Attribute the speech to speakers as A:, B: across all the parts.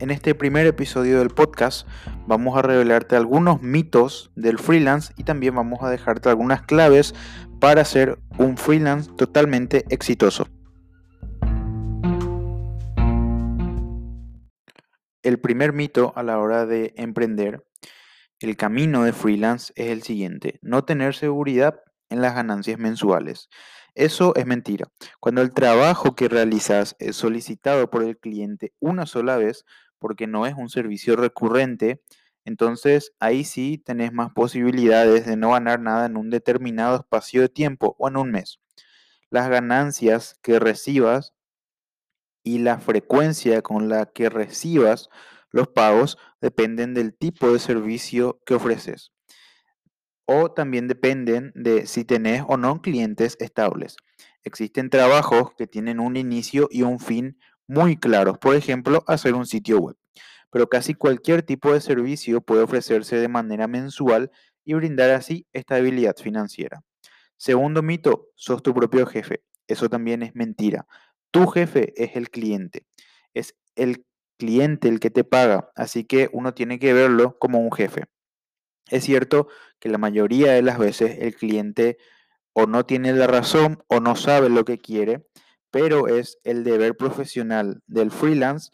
A: En este primer episodio del podcast vamos a revelarte algunos mitos del freelance y también vamos a dejarte algunas claves para ser un freelance totalmente exitoso. El primer mito a la hora de emprender el camino de freelance es el siguiente, no tener seguridad en las ganancias mensuales. Eso es mentira. Cuando el trabajo que realizas es solicitado por el cliente una sola vez, porque no es un servicio recurrente, entonces ahí sí tenés más posibilidades de no ganar nada en un determinado espacio de tiempo o en un mes. Las ganancias que recibas y la frecuencia con la que recibas los pagos dependen del tipo de servicio que ofreces. O también dependen de si tenés o no clientes estables. Existen trabajos que tienen un inicio y un fin muy claros. Por ejemplo, hacer un sitio web. Pero casi cualquier tipo de servicio puede ofrecerse de manera mensual y brindar así estabilidad financiera. Segundo mito, sos tu propio jefe. Eso también es mentira. Tu jefe es el cliente, es el cliente el que te paga, así que uno tiene que verlo como un jefe. Es cierto que la mayoría de las veces el cliente o no tiene la razón o no sabe lo que quiere, pero es el deber profesional del freelance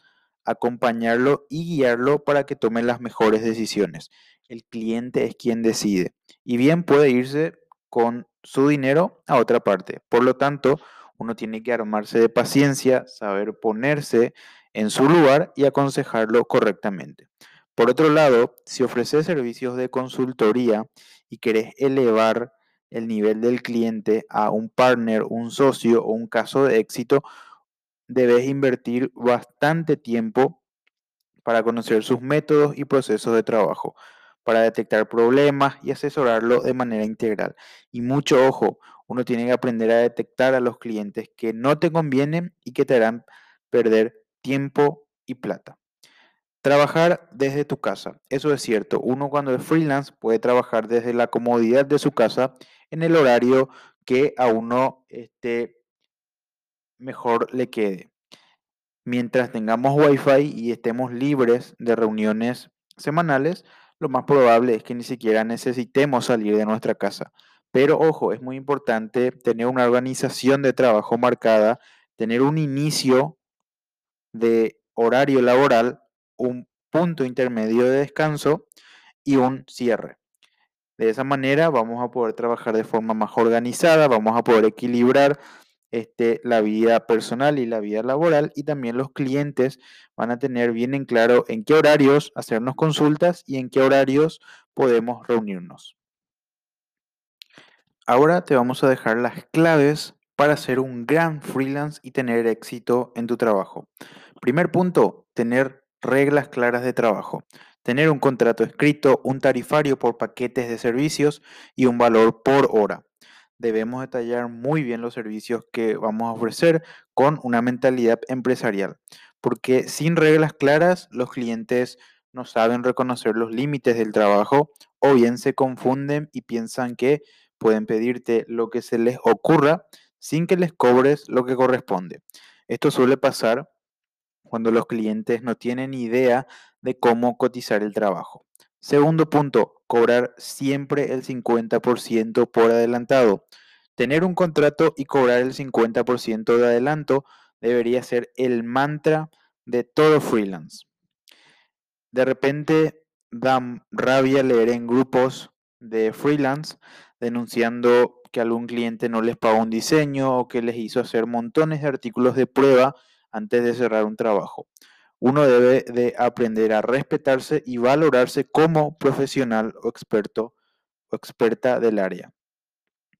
A: acompañarlo y guiarlo para que tome las mejores decisiones. El cliente es quien decide y bien puede irse con su dinero a otra parte. Por lo tanto, uno tiene que armarse de paciencia, saber ponerse en su lugar y aconsejarlo correctamente. Por otro lado, si ofreces servicios de consultoría y querés elevar el nivel del cliente a un partner, un socio o un caso de éxito, debes invertir bastante tiempo para conocer sus métodos y procesos de trabajo, para detectar problemas y asesorarlo de manera integral. Y mucho ojo, uno tiene que aprender a detectar a los clientes que no te convienen y que te harán perder tiempo y plata. Trabajar desde tu casa, eso es cierto. Uno cuando es freelance puede trabajar desde la comodidad de su casa en el horario que a uno este, mejor le quede. Mientras tengamos wifi y estemos libres de reuniones semanales, lo más probable es que ni siquiera necesitemos salir de nuestra casa. Pero ojo, es muy importante tener una organización de trabajo marcada, tener un inicio de horario laboral, un punto intermedio de descanso y un cierre. De esa manera vamos a poder trabajar de forma más organizada, vamos a poder equilibrar este, la vida personal y la vida laboral y también los clientes van a tener bien en claro en qué horarios hacernos consultas y en qué horarios podemos reunirnos. Ahora te vamos a dejar las claves para ser un gran freelance y tener éxito en tu trabajo. Primer punto, tener reglas claras de trabajo. Tener un contrato escrito, un tarifario por paquetes de servicios y un valor por hora. Debemos detallar muy bien los servicios que vamos a ofrecer con una mentalidad empresarial, porque sin reglas claras los clientes no saben reconocer los límites del trabajo o bien se confunden y piensan que pueden pedirte lo que se les ocurra sin que les cobres lo que corresponde. Esto suele pasar cuando los clientes no tienen idea de cómo cotizar el trabajo. Segundo punto, cobrar siempre el 50% por adelantado. Tener un contrato y cobrar el 50% de adelanto debería ser el mantra de todo freelance. De repente da rabia leer en grupos de freelance denunciando que algún cliente no les pagó un diseño o que les hizo hacer montones de artículos de prueba antes de cerrar un trabajo. Uno debe de aprender a respetarse y valorarse como profesional o experto o experta del área.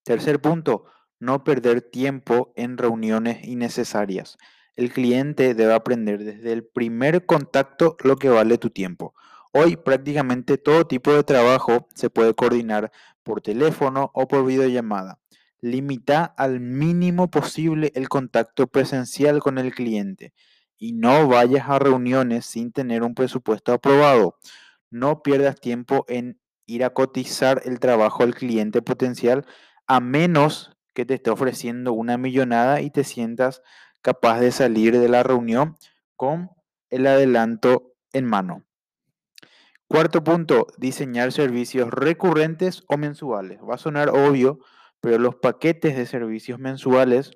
A: Tercer punto, no perder tiempo en reuniones innecesarias. El cliente debe aprender desde el primer contacto lo que vale tu tiempo. Hoy prácticamente todo tipo de trabajo se puede coordinar por teléfono o por videollamada. Limita al mínimo posible el contacto presencial con el cliente y no vayas a reuniones sin tener un presupuesto aprobado. No pierdas tiempo en ir a cotizar el trabajo al cliente potencial a menos que te esté ofreciendo una millonada y te sientas capaz de salir de la reunión con el adelanto en mano. Cuarto punto, diseñar servicios recurrentes o mensuales. Va a sonar obvio, pero los paquetes de servicios mensuales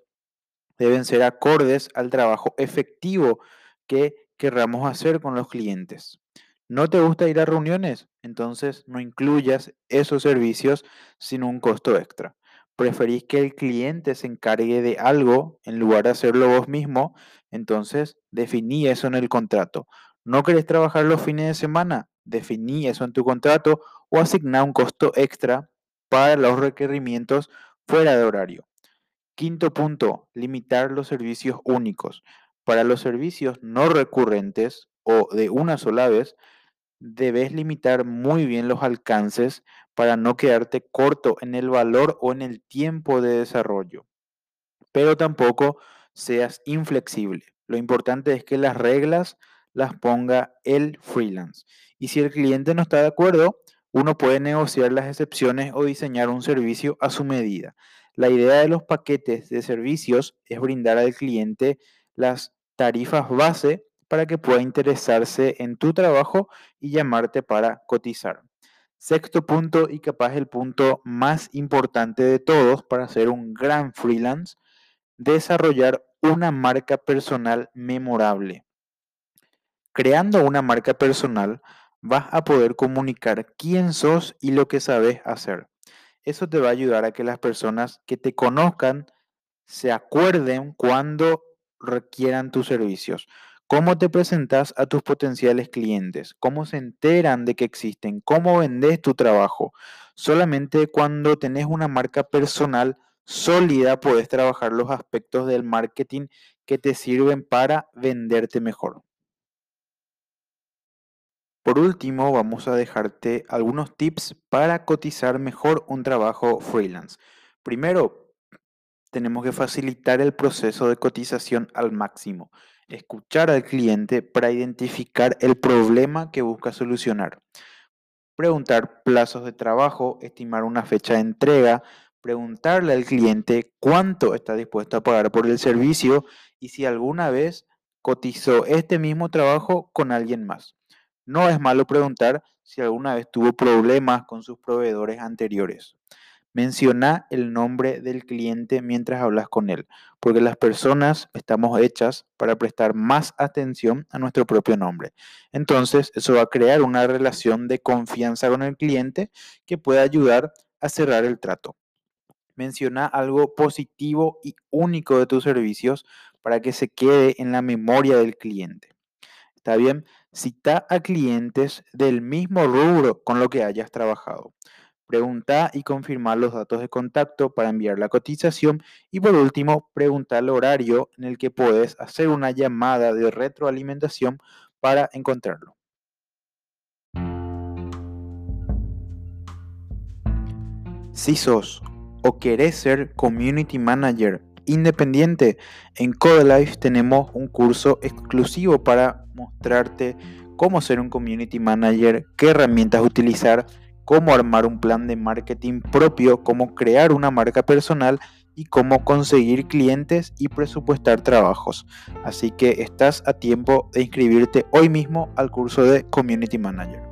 A: deben ser acordes al trabajo efectivo que querramos hacer con los clientes. ¿No te gusta ir a reuniones? Entonces no incluyas esos servicios sin un costo extra. ¿Preferís que el cliente se encargue de algo en lugar de hacerlo vos mismo? Entonces definí eso en el contrato. ¿No querés trabajar los fines de semana? Definí eso en tu contrato o asigná un costo extra para los requerimientos fuera de horario. Quinto punto, limitar los servicios únicos. Para los servicios no recurrentes o de una sola vez, debes limitar muy bien los alcances para no quedarte corto en el valor o en el tiempo de desarrollo. Pero tampoco seas inflexible. Lo importante es que las reglas las ponga el freelance. Y si el cliente no está de acuerdo, uno puede negociar las excepciones o diseñar un servicio a su medida. La idea de los paquetes de servicios es brindar al cliente las tarifas base para que pueda interesarse en tu trabajo y llamarte para cotizar. Sexto punto y capaz el punto más importante de todos para ser un gran freelance, desarrollar una marca personal memorable. Creando una marca personal, vas a poder comunicar quién sos y lo que sabes hacer. Eso te va a ayudar a que las personas que te conozcan se acuerden cuando requieran tus servicios. ¿Cómo te presentas a tus potenciales clientes? ¿Cómo se enteran de que existen? ¿Cómo vendes tu trabajo? Solamente cuando tenés una marca personal sólida puedes trabajar los aspectos del marketing que te sirven para venderte mejor. Por último, vamos a dejarte algunos tips para cotizar mejor un trabajo freelance. Primero, tenemos que facilitar el proceso de cotización al máximo. Escuchar al cliente para identificar el problema que busca solucionar. Preguntar plazos de trabajo, estimar una fecha de entrega, preguntarle al cliente cuánto está dispuesto a pagar por el servicio y si alguna vez cotizó este mismo trabajo con alguien más. No es malo preguntar si alguna vez tuvo problemas con sus proveedores anteriores. Menciona el nombre del cliente mientras hablas con él, porque las personas estamos hechas para prestar más atención a nuestro propio nombre. Entonces, eso va a crear una relación de confianza con el cliente que puede ayudar a cerrar el trato. Menciona algo positivo y único de tus servicios para que se quede en la memoria del cliente. ¿Está bien? Cita a clientes del mismo rubro con lo que hayas trabajado. Pregunta y confirmar los datos de contacto para enviar la cotización. Y por último, pregunta el horario en el que puedes hacer una llamada de retroalimentación para encontrarlo. Si sos o querés ser community manager independiente, en Codelife tenemos un curso exclusivo para mostrarte cómo ser un community manager, qué herramientas utilizar, cómo armar un plan de marketing propio, cómo crear una marca personal y cómo conseguir clientes y presupuestar trabajos. Así que estás a tiempo de inscribirte hoy mismo al curso de Community Manager.